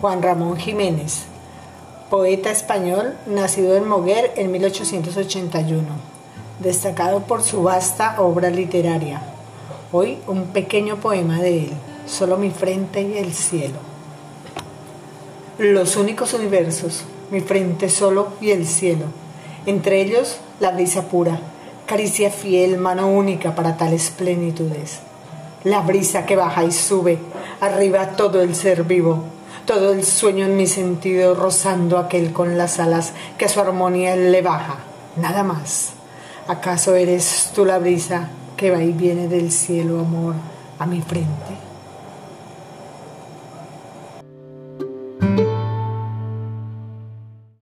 Juan Ramón Jiménez, poeta español nacido en Moguer en 1881, destacado por su vasta obra literaria. Hoy un pequeño poema de él, Solo mi frente y el cielo. Los únicos universos, mi frente solo y el cielo. Entre ellos la brisa pura, caricia fiel, mano única para tales plenitudes. La brisa que baja y sube, arriba todo el ser vivo, todo el sueño en mi sentido rozando aquel con las alas que a su armonía le baja, nada más. ¿Acaso eres tú la brisa que va y viene del cielo, amor, a mi frente?